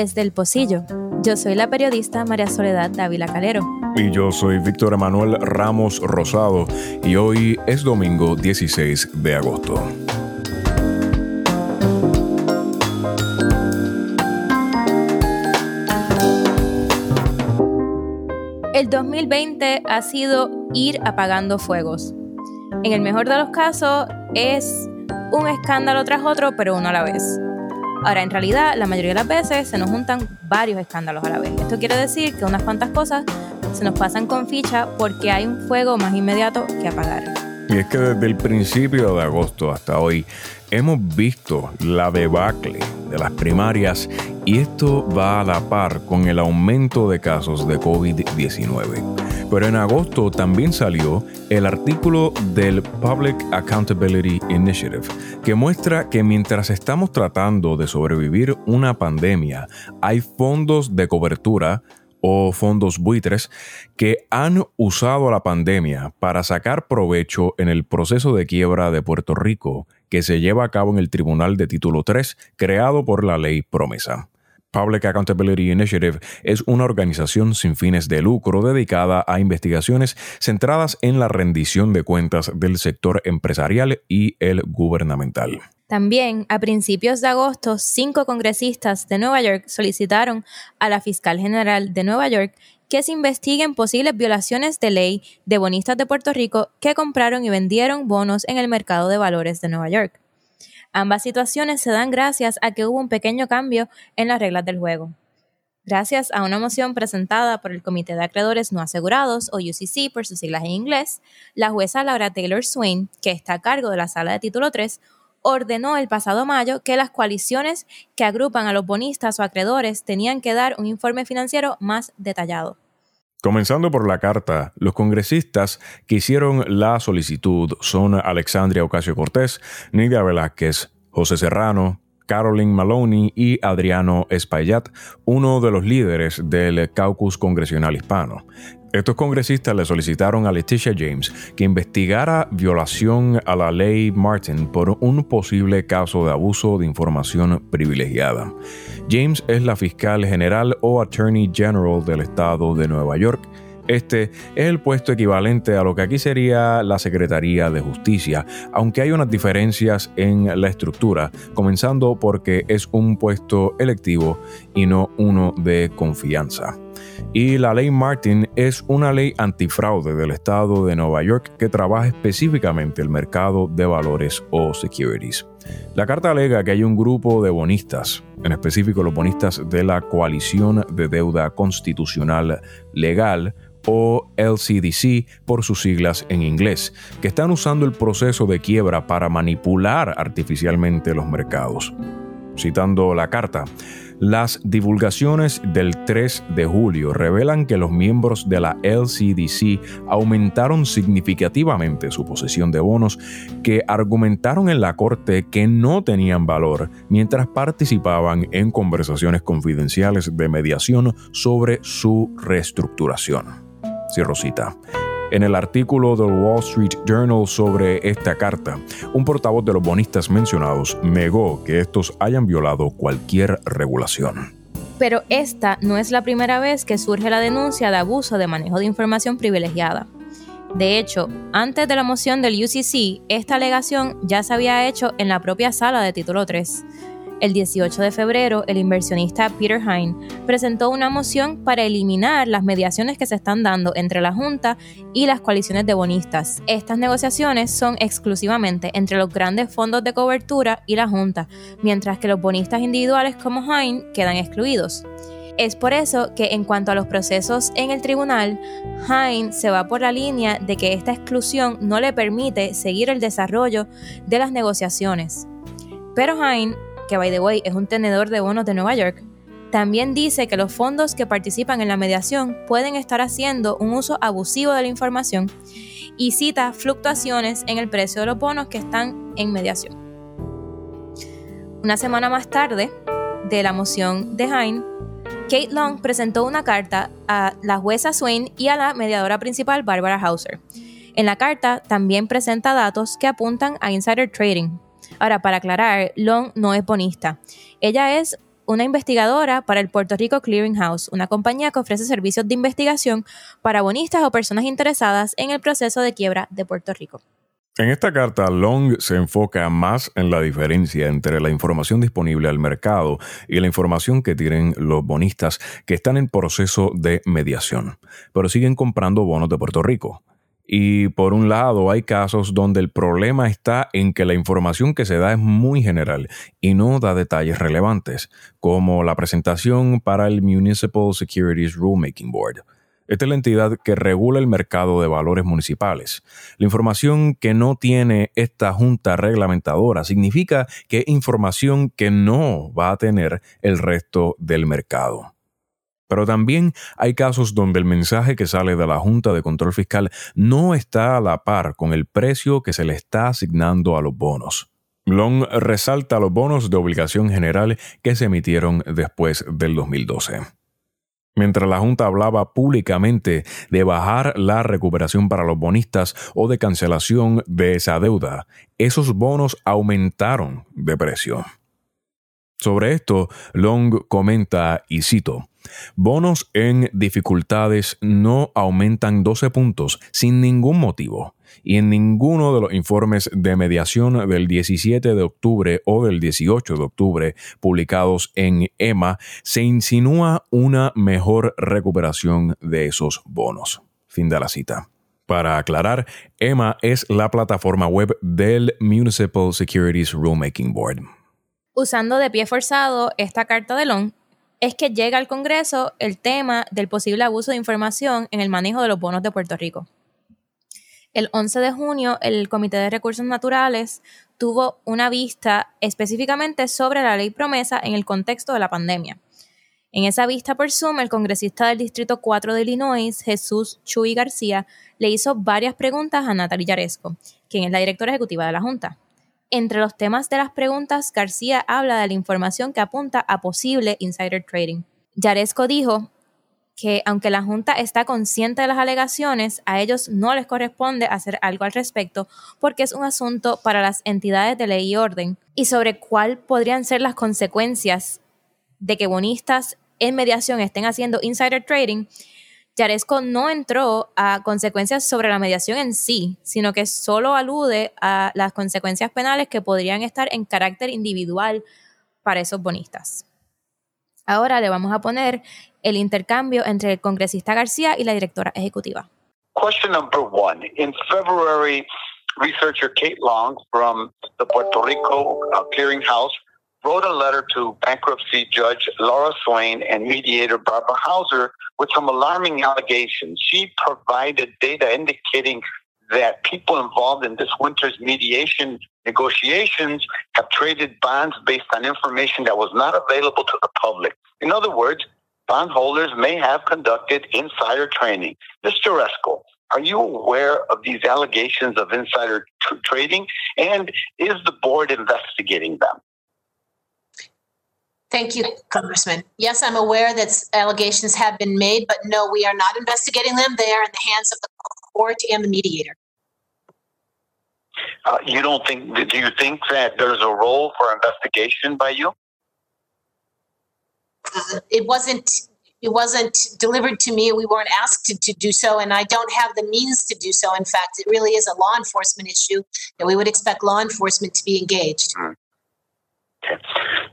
Desde el Pocillo, yo soy la periodista María Soledad Dávila Calero. Y yo soy Víctor Emanuel Ramos Rosado y hoy es domingo 16 de agosto. El 2020 ha sido ir apagando fuegos. En el mejor de los casos es un escándalo tras otro, pero uno a la vez. Ahora, en realidad, la mayoría de las veces se nos juntan varios escándalos a la vez. Esto quiere decir que unas cuantas cosas se nos pasan con ficha porque hay un fuego más inmediato que apagar. Y es que desde el principio de agosto hasta hoy hemos visto la debacle de las primarias y esto va a la par con el aumento de casos de COVID-19. Pero en agosto también salió el artículo del Public Accountability Initiative que muestra que mientras estamos tratando de sobrevivir una pandemia, hay fondos de cobertura o fondos buitres que han usado la pandemia para sacar provecho en el proceso de quiebra de Puerto Rico que se lleva a cabo en el Tribunal de Título 3 creado por la ley Promesa. Public Accountability Initiative es una organización sin fines de lucro dedicada a investigaciones centradas en la rendición de cuentas del sector empresarial y el gubernamental. También, a principios de agosto, cinco congresistas de Nueva York solicitaron a la fiscal general de Nueva York que se investiguen posibles violaciones de ley de bonistas de Puerto Rico que compraron y vendieron bonos en el mercado de valores de Nueva York. Ambas situaciones se dan gracias a que hubo un pequeño cambio en las reglas del juego. Gracias a una moción presentada por el Comité de Acreedores No Asegurados, o UCC por sus siglas en inglés, la jueza Laura Taylor Swain, que está a cargo de la sala de título 3, ordenó el pasado mayo que las coaliciones que agrupan a los bonistas o acreedores tenían que dar un informe financiero más detallado. Comenzando por la carta, los congresistas que hicieron la solicitud son Alexandria Ocasio Cortés, Nidia Velázquez, José Serrano, Caroline Maloney y Adriano Espaillat, uno de los líderes del caucus congresional hispano. Estos congresistas le solicitaron a Leticia James que investigara violación a la ley Martin por un posible caso de abuso de información privilegiada. James es la fiscal general o attorney general del estado de Nueva York. Este es el puesto equivalente a lo que aquí sería la Secretaría de Justicia, aunque hay unas diferencias en la estructura, comenzando porque es un puesto electivo y no uno de confianza. Y la ley Martin es una ley antifraude del estado de Nueva York que trabaja específicamente el mercado de valores o securities. La carta alega que hay un grupo de bonistas, en específico los bonistas de la Coalición de Deuda Constitucional Legal, o LCDC por sus siglas en inglés, que están usando el proceso de quiebra para manipular artificialmente los mercados. Citando la carta, las divulgaciones del 3 de julio revelan que los miembros de la LCDC aumentaron significativamente su posesión de bonos que argumentaron en la corte que no tenían valor mientras participaban en conversaciones confidenciales de mediación sobre su reestructuración. Cierro cita. En el artículo del Wall Street Journal sobre esta carta, un portavoz de los bonistas mencionados negó que estos hayan violado cualquier regulación. Pero esta no es la primera vez que surge la denuncia de abuso de manejo de información privilegiada. De hecho, antes de la moción del UCC, esta alegación ya se había hecho en la propia sala de título 3. El 18 de febrero, el inversionista Peter Hine presentó una moción para eliminar las mediaciones que se están dando entre la Junta y las coaliciones de bonistas. Estas negociaciones son exclusivamente entre los grandes fondos de cobertura y la Junta, mientras que los bonistas individuales como Hine quedan excluidos. Es por eso que en cuanto a los procesos en el tribunal, Hine se va por la línea de que esta exclusión no le permite seguir el desarrollo de las negociaciones. Pero Hine que by the way es un tenedor de bonos de Nueva York, también dice que los fondos que participan en la mediación pueden estar haciendo un uso abusivo de la información y cita fluctuaciones en el precio de los bonos que están en mediación. Una semana más tarde de la moción de Hine, Kate Long presentó una carta a la jueza Swain y a la mediadora principal Barbara Hauser. En la carta también presenta datos que apuntan a insider trading, Ahora, para aclarar, Long no es bonista. Ella es una investigadora para el Puerto Rico Clearing House, una compañía que ofrece servicios de investigación para bonistas o personas interesadas en el proceso de quiebra de Puerto Rico. En esta carta, Long se enfoca más en la diferencia entre la información disponible al mercado y la información que tienen los bonistas que están en proceso de mediación, pero siguen comprando bonos de Puerto Rico. Y por un lado, hay casos donde el problema está en que la información que se da es muy general y no da detalles relevantes, como la presentación para el Municipal Securities Rulemaking Board. Esta es la entidad que regula el mercado de valores municipales. La información que no tiene esta junta reglamentadora significa que información que no va a tener el resto del mercado. Pero también hay casos donde el mensaje que sale de la Junta de Control Fiscal no está a la par con el precio que se le está asignando a los bonos. Long resalta los bonos de obligación general que se emitieron después del 2012. Mientras la Junta hablaba públicamente de bajar la recuperación para los bonistas o de cancelación de esa deuda, esos bonos aumentaron de precio. Sobre esto, Long comenta, y cito, Bonos en dificultades no aumentan 12 puntos sin ningún motivo y en ninguno de los informes de mediación del 17 de octubre o del 18 de octubre publicados en EMA se insinúa una mejor recuperación de esos bonos. Fin de la cita. Para aclarar, EMA es la plataforma web del Municipal Securities Rulemaking Board. Usando de pie forzado esta carta de Long, es que llega al Congreso el tema del posible abuso de información en el manejo de los bonos de Puerto Rico. El 11 de junio, el Comité de Recursos Naturales tuvo una vista específicamente sobre la ley promesa en el contexto de la pandemia. En esa vista por Zoom, el congresista del Distrito 4 de Illinois, Jesús Chuy García, le hizo varias preguntas a Natalie Yaresco, quien es la directora ejecutiva de la Junta. Entre los temas de las preguntas, García habla de la información que apunta a posible insider trading. Yaresco dijo que aunque la Junta está consciente de las alegaciones, a ellos no les corresponde hacer algo al respecto porque es un asunto para las entidades de ley y orden y sobre cuál podrían ser las consecuencias de que bonistas en mediación estén haciendo insider trading, Yaresco no entró a consecuencias sobre la mediación en sí, sino que solo alude a las consecuencias penales que podrían estar en carácter individual para esos bonistas. Ahora le vamos a poner el intercambio entre el congresista García y la directora ejecutiva. Question number one. In February, researcher Kate Long from the Puerto Rico uh, Clearinghouse wrote a letter to bankruptcy judge Laura Swain and mediator Barbara Hauser with some alarming allegations. She provided data indicating that people involved in this winter's mediation negotiations have traded bonds based on information that was not available to the public. In other words, bondholders may have conducted insider trading. Mr. Resco, are you aware of these allegations of insider tr- trading? And is the board investigating them? Thank you, Congressman. Yes, I'm aware that allegations have been made, but no, we are not investigating them. They are in the hands of the court and the mediator. Uh, you don't think? Do you think that there's a role for investigation by you? Uh, it wasn't. It wasn't delivered to me. We weren't asked to, to do so, and I don't have the means to do so. In fact, it really is a law enforcement issue, and we would expect law enforcement to be engaged. Mm.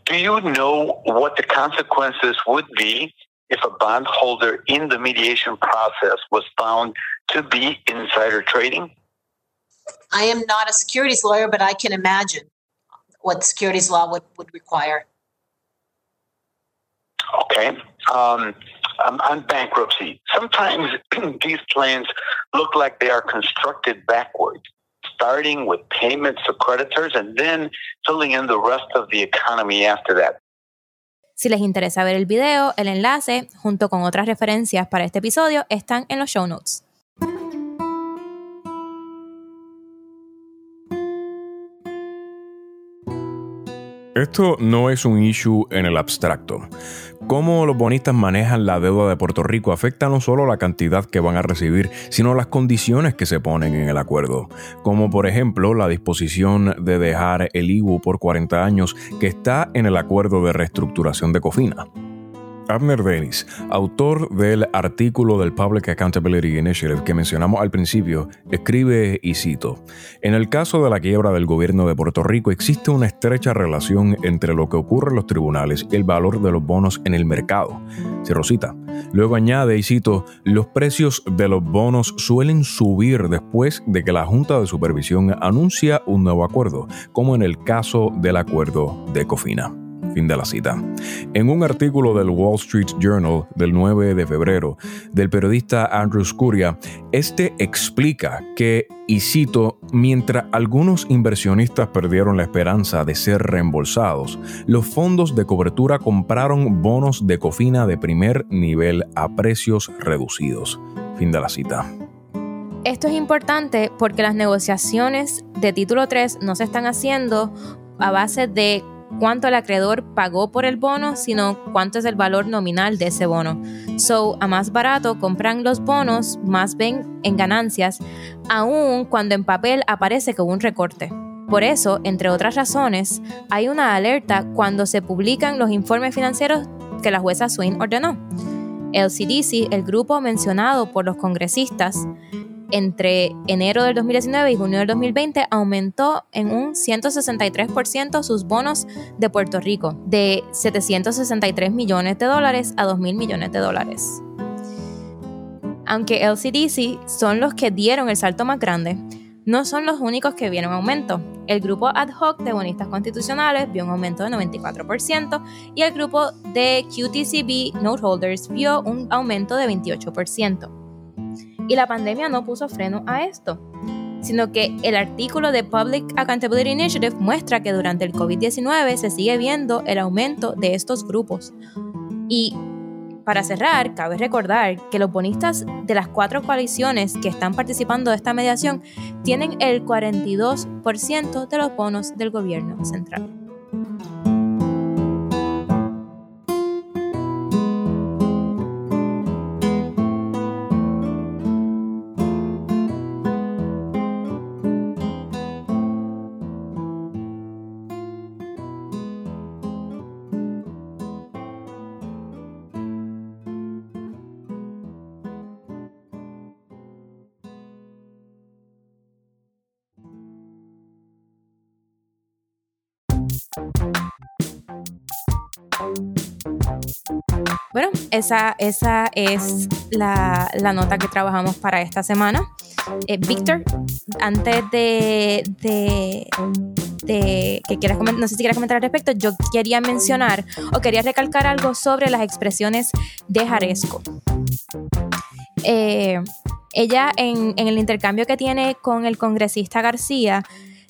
Do you know what the consequences would be if a bondholder in the mediation process was found to be insider trading? I am not a securities lawyer, but I can imagine what securities law would, would require. Okay. Um, um, on bankruptcy, sometimes these plans look like they are constructed backwards, starting with payments to creditors and then filling in the rest of the economy after that. Si les interesa ver el video, el enlace, junto con otras referencias para este episodio, están en los show notes. Esto no es un issue en el abstracto. Cómo los bonistas manejan la deuda de Puerto Rico afecta no solo la cantidad que van a recibir, sino las condiciones que se ponen en el acuerdo, como por ejemplo la disposición de dejar el IBU por 40 años que está en el acuerdo de reestructuración de Cofina. Abner Dennis, autor del artículo del Public Accountability Initiative que mencionamos al principio, escribe y cito, En el caso de la quiebra del gobierno de Puerto Rico existe una estrecha relación entre lo que ocurre en los tribunales y el valor de los bonos en el mercado. Cierro cita. Luego añade y cito, los precios de los bonos suelen subir después de que la Junta de Supervisión anuncia un nuevo acuerdo, como en el caso del acuerdo de Cofina. Fin de la cita. En un artículo del Wall Street Journal del 9 de febrero del periodista Andrew Scuria, este explica que, y cito, mientras algunos inversionistas perdieron la esperanza de ser reembolsados, los fondos de cobertura compraron bonos de cofina de primer nivel a precios reducidos. Fin de la cita. Esto es importante porque las negociaciones de título 3 no se están haciendo a base de cuánto el acreedor pagó por el bono, sino cuánto es el valor nominal de ese bono. So, a más barato compran los bonos, más ven en ganancias, aun cuando en papel aparece hubo un recorte. Por eso, entre otras razones, hay una alerta cuando se publican los informes financieros que la jueza Swain ordenó. El CDC, el grupo mencionado por los congresistas, entre enero del 2019 y junio del 2020 aumentó en un 163% sus bonos de Puerto Rico, de 763 millones de dólares a 2 mil millones de dólares. Aunque el CDC son los que dieron el salto más grande, no son los únicos que vieron aumento. El grupo ad hoc de bonistas constitucionales vio un aumento de 94% y el grupo de QTCB Noteholders vio un aumento de 28%. Y la pandemia no puso freno a esto, sino que el artículo de Public Accountability Initiative muestra que durante el COVID-19 se sigue viendo el aumento de estos grupos. Y para cerrar, cabe recordar que los bonistas de las cuatro coaliciones que están participando de esta mediación tienen el 42% de los bonos del gobierno central. Esa, esa es la, nota que trabajamos para esta semana. Eh, Víctor, antes de, que quieras comentar, no sé si quieres comentar al respecto, yo quería mencionar o quería recalcar algo sobre las expresiones de Jaresco. Eh, ella en, el intercambio que tiene con el congresista García,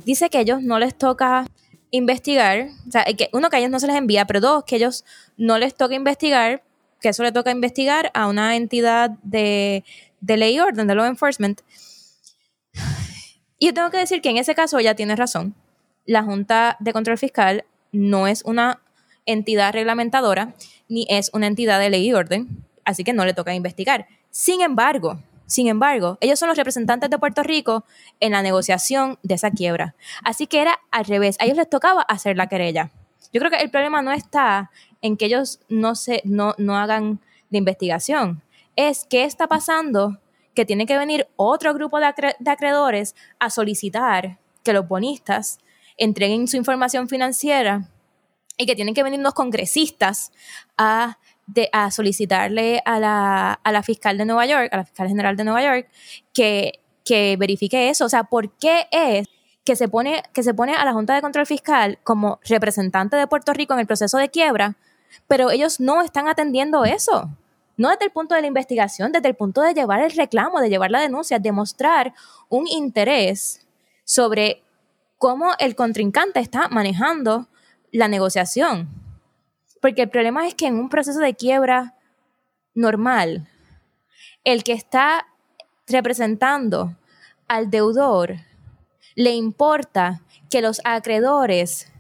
dice que ellos no les toca investigar, o sea, que uno que a ellos no se les envía, pero dos, que ellos no les toca investigar, que eso le toca investigar a una entidad de, de ley y orden, de law enforcement. Y yo tengo que decir que en ese caso ella tiene razón. La Junta de Control Fiscal no es una entidad reglamentadora ni es una entidad de ley y orden, así que no le toca investigar. Sin embargo, sin embargo, ellos son los representantes de Puerto Rico en la negociación de esa quiebra. Así que era al revés, a ellos les tocaba hacer la querella. Yo creo que el problema no está en que ellos no, se, no, no hagan la investigación, es qué está pasando que tiene que venir otro grupo de, de acreedores a solicitar que los bonistas entreguen su información financiera y que tienen que venir los congresistas a de, a solicitarle a la, a la fiscal de Nueva York, a la fiscal general de Nueva York, que, que verifique eso. O sea, ¿por qué es que se, pone, que se pone a la Junta de Control Fiscal como representante de Puerto Rico en el proceso de quiebra, pero ellos no están atendiendo eso? No desde el punto de la investigación, desde el punto de llevar el reclamo, de llevar la denuncia, de mostrar un interés sobre cómo el contrincante está manejando la negociación. Porque el problema es que en un proceso de quiebra normal, el que está representando al deudor le importa que los acreedores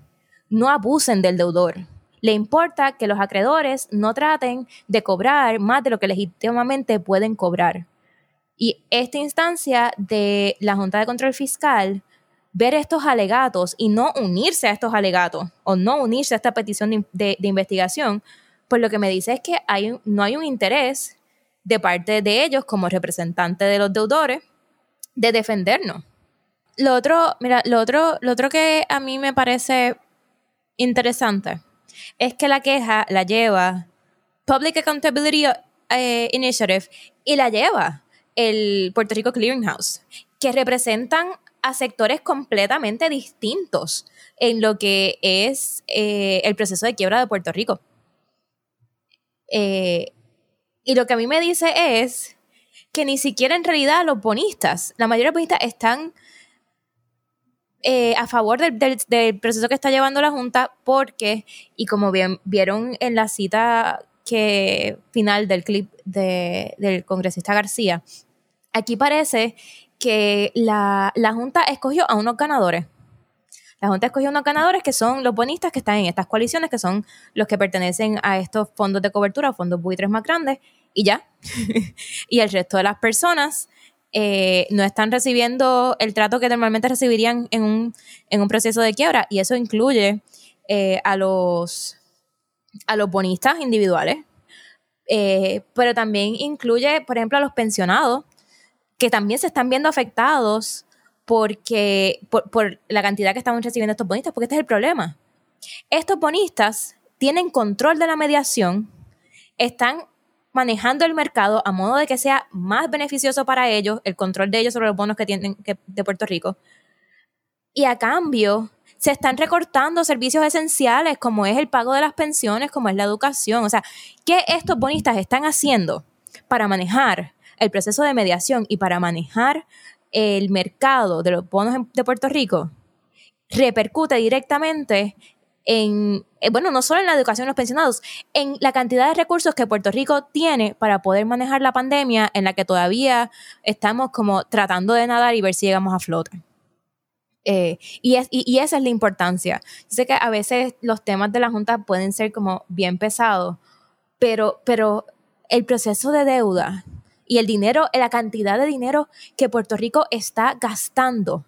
no abusen del deudor. Le importa que los acreedores no traten de cobrar más de lo que legítimamente pueden cobrar. Y esta instancia de la Junta de Control Fiscal, ver estos alegatos y no unirse a estos alegatos o no unirse a esta petición de, investigación, pues lo que me dice es que no hay un interés de parte de ellos como representante de los deudores de defendernos. Lo otro, mira, lo otro, lo otro que a mí me parece interesante es que la queja la lleva Public Accountability eh, Initiative y la lleva el Puerto Rico Clearinghouse, que representan a sectores completamente distintos en lo que es eh, el proceso de quiebra de Puerto Rico. Eh, y lo que a mí me dice es que ni siquiera en realidad los bonistas, la mayoría de los bonistas están eh, a favor del, proceso que está llevando la Junta porque, y como vieron en la cita que, final del clip del congresista García, aquí parece que la, la Junta escogió a unos ganadores. La Junta escogió unos ganadores que son los bonistas que están en estas coaliciones, que son los que pertenecen a estos fondos de cobertura, fondos buitres más grandes, y ya. y el resto de las personas eh, no están recibiendo el trato que normalmente recibirían en un, en un proceso de quiebra. Y eso incluye eh, a, los, a los bonistas individuales, eh, pero también incluye, por ejemplo, a los pensionados, que también se están viendo afectados porque, por, por la cantidad que estamos recibiendo estos bonistas, porque este es el problema. Estos bonistas tienen control de la mediación, están manejando el mercado a modo de que sea más beneficioso para ellos, el control de ellos sobre los bonos que tienen de Puerto Rico. Y a cambio, se están recortando servicios esenciales como es el pago de las pensiones, como es la educación. O sea, ¿qué estos bonistas están haciendo para manejar el proceso de mediación y para manejar el mercado de los bonos de Puerto Rico? Repercute directamente en, eh, bueno, no solo en la educación de los pensionados, en la cantidad de recursos que Puerto Rico tiene para poder manejar la pandemia en la que todavía estamos como tratando de nadar y ver si llegamos a flote. Eh, y, es, y, esa es la importancia. Yo sé que a veces los temas de la Junta pueden ser como bien pesados, pero, pero el proceso de deuda y el dinero, la cantidad de dinero que Puerto Rico está gastando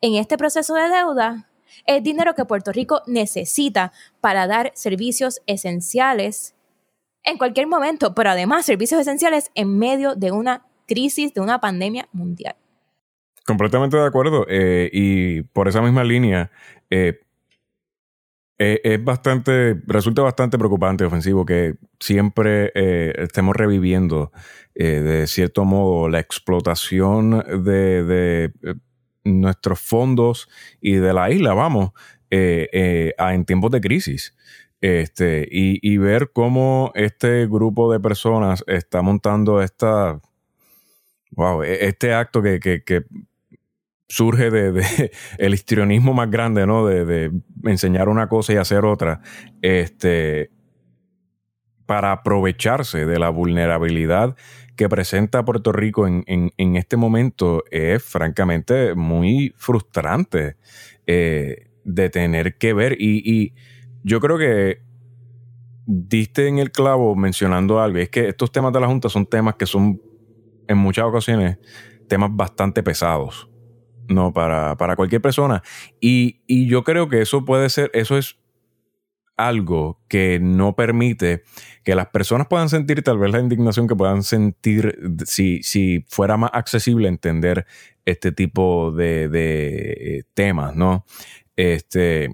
en este proceso de deuda es dinero que Puerto Rico necesita para dar servicios esenciales en cualquier momento, pero además servicios esenciales en medio de una crisis, de una pandemia mundial. Completamente de acuerdo. Eh, y por esa misma línea, eh, eh, es bastante, resulta bastante preocupante, ofensivo, que siempre estemos reviviendo de cierto modo la explotación de nuestros fondos y de la isla, vamos, eh, eh, en tiempos de crisis. Este, y, ver cómo este grupo de personas está montando esta, wow, e, este acto que, surge de, el histrionismo más grande, ¿no? De, de, enseñar una cosa y hacer otra, este, para aprovecharse de la vulnerabilidad que presenta Puerto Rico en, este momento es francamente muy frustrante eh, de tener que ver. Y, yo creo que diste en el clavo mencionando algo. Es que estos temas de la Junta son temas que son en muchas ocasiones temas bastante pesados. No, para, para cualquier persona. Y, y yo creo que eso puede ser, eso es algo que no permite que las personas puedan sentir tal vez la indignación que puedan sentir si, si fuera más accesible entender este tipo de, eh, temas, ¿no? Este,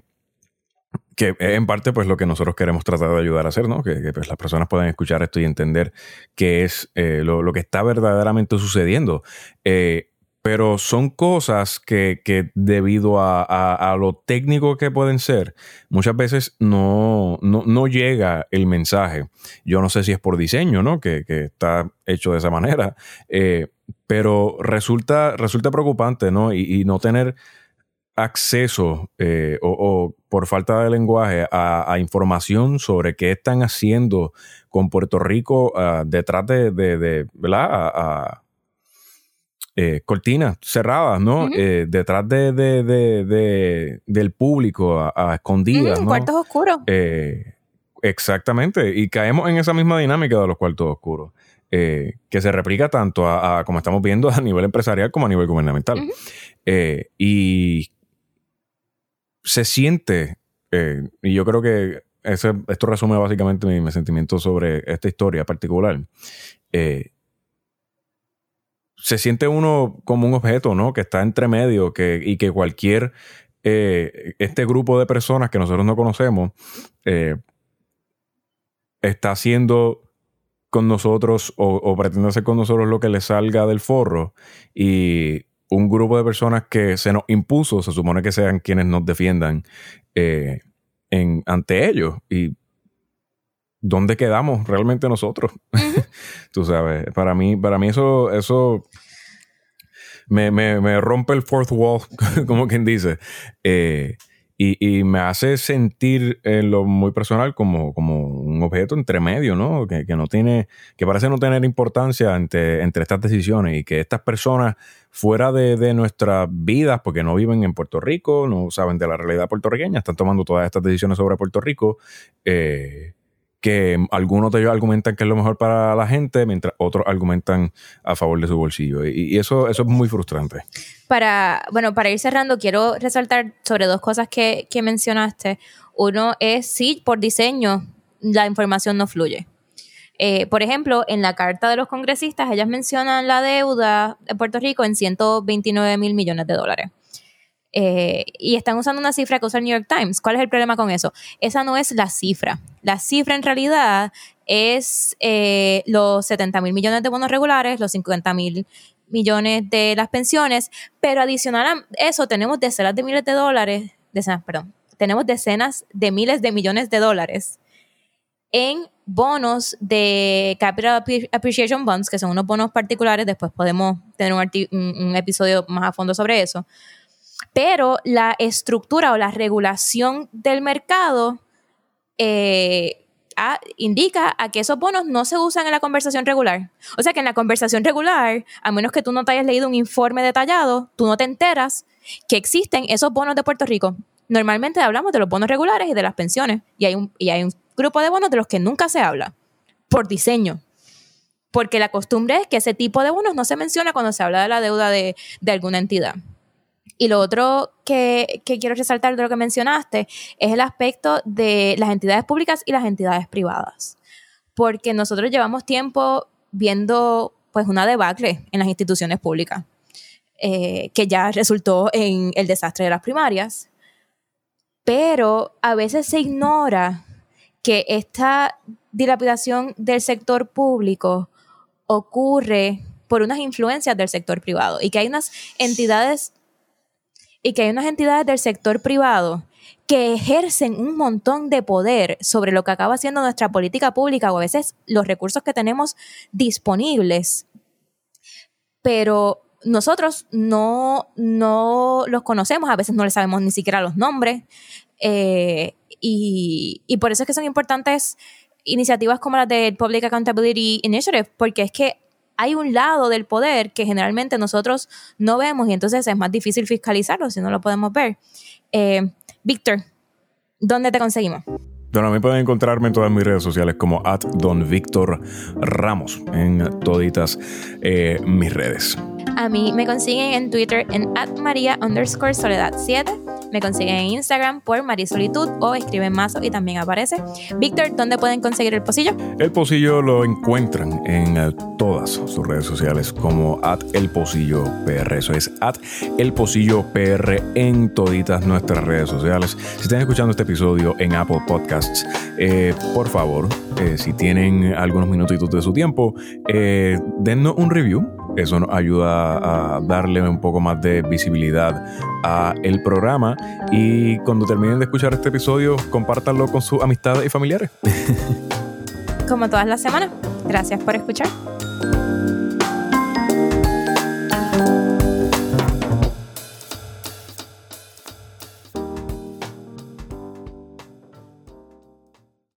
que en parte pues lo que nosotros queremos tratar de ayudar a hacer, ¿no? Que, pues, las personas puedan escuchar esto y entender qué es eh, lo, lo, que está verdaderamente sucediendo. Eh, pero son cosas que, debido a, lo técnico que pueden ser, muchas veces no, no, llega el mensaje. Yo no sé si es por diseño, ¿no? Que, está hecho de esa manera, eh, pero resulta, resulta preocupante, ¿no? Y, no tener acceso eh, o, por falta de lenguaje a, información sobre qué están haciendo con Puerto Rico ah, detrás de, de, ¿verdad? a eh, cortinas cerradas, ¿no? Eh, detrás de, del público, a, escondidas, Cuartos oscuros. exactamente. Y caemos en esa misma dinámica de los cuartos oscuros. que se replica tanto a, como estamos viendo, a nivel empresarial como a nivel gubernamental. y se siente, y yo creo que esto resume básicamente mi, mi, sentimiento sobre esta historia particular. Eh, se siente uno como un objeto, ¿no? Que está entre medio que, y que cualquier, eh, este grupo de personas que nosotros no conocemos, eh, está haciendo con nosotros o, pretende hacer con nosotros lo que le salga del forro y un grupo de personas que se nos impuso, se supone que sean quienes nos defiendan en, ante ellos. Y ¿dónde quedamos realmente nosotros? Tú sabes, para mí, para mí eso, eso me, me, rompe el fourth wall, como quien dice. Eh, y, me hace sentir en lo muy personal como, como un objeto entre medio, ¿no? Que, no tiene, que parece no tener importancia entre, entre estas decisiones y que estas personas fuera de, de, nuestras vidas, porque no viven en Puerto Rico, no saben de la realidad puertorriqueña, están tomando todas estas decisiones sobre Puerto Rico, eh, que algunos de ellos argumentan que es lo mejor para la gente, mientras otros argumentan a favor de su bolsillo. Y, eso, eso es muy frustrante. Para, bueno, para ir cerrando, quiero resaltar sobre dos cosas que, mencionaste. Uno es, sí, por diseño, la información no fluye. Eh, por ejemplo, en la carta de los congresistas, ellas mencionan la deuda de Puerto Rico en 129 mil millones de dólares. Eh, y están usando una cifra que usa el New York Times. ¿Cuál es el problema con eso? Esa no es la cifra. La cifra en realidad es eh, los 70 mil millones de bonos regulares, los 50 mil millones de las pensiones, pero adicional a eso tenemos decenas de miles de dólares, decenas, perdón, tenemos decenas de miles de millones de dólares en bonos de Capital Appreciation Bonds, que son unos bonos particulares, después podemos tener un episodio más a fondo sobre eso, pero la estructura o la regulación del mercado eh, indica a que esos bonos no se usan en la conversación regular. O sea que en la conversación regular, a menos que tú no te hayas leído un informe detallado, tú no te enteras que existen esos bonos de Puerto Rico. Normalmente hablamos de los bonos regulares y de las pensiones, y hay un, y hay un grupo de bonos de los que nunca se habla, por diseño. Porque la costumbre es que ese tipo de bonos no se menciona cuando se habla de la deuda de alguna entidad. Y lo otro que, quiero resaltar de lo que mencionaste es el aspecto de las entidades públicas y las entidades privadas. Porque nosotros llevamos tiempo viendo pues una debacle en las instituciones públicas, eh, que ya resultó en el desastre de las primarias. Pero a veces se ignora que esta dilapidación del sector público ocurre por unas influencias del sector privado y que hay unas entidades y que hay unas entidades del sector privado que ejercen un montón de poder sobre lo que acaba siendo nuestra política pública o a veces los recursos que tenemos disponibles. Pero nosotros no, no los conocemos, a veces no les sabemos ni siquiera los nombres. Eh, y, y por eso es que son importantes iniciativas como las del Public Accountability Initiative, porque es que hay un lado del poder que generalmente nosotros no vemos y entonces es más difícil fiscalizarlo si no lo podemos ver. Eh, Víctor, ¿dónde te conseguimos? Bueno, a mí pueden encontrarme en todas mis redes sociales como at Don Víctor Ramos, en toditas eh, mis redes. A mí me consiguen en Twitter en María underscore Soledad 7 me consiguen en Instagram por Marisolitud o escriben Mazo y también aparece. Víctor, ¿dónde pueden conseguir el pocillo? El pocillo lo encuentran en eh, todas sus redes sociales como at el pocillo PR. Eso es at el pocillo PR en toditas nuestras redes sociales. Si están escuchando este episodio en Apple Podcasts, eh, por favor, eh, si tienen algunos minutitos de su tiempo, dennos un review eso nos ayuda a darle un poco más de visibilidad a el programa y cuando terminen de escuchar este episodio, compártanlo con sus amistades y familiares. Como todas las semanas. Gracias por escuchar.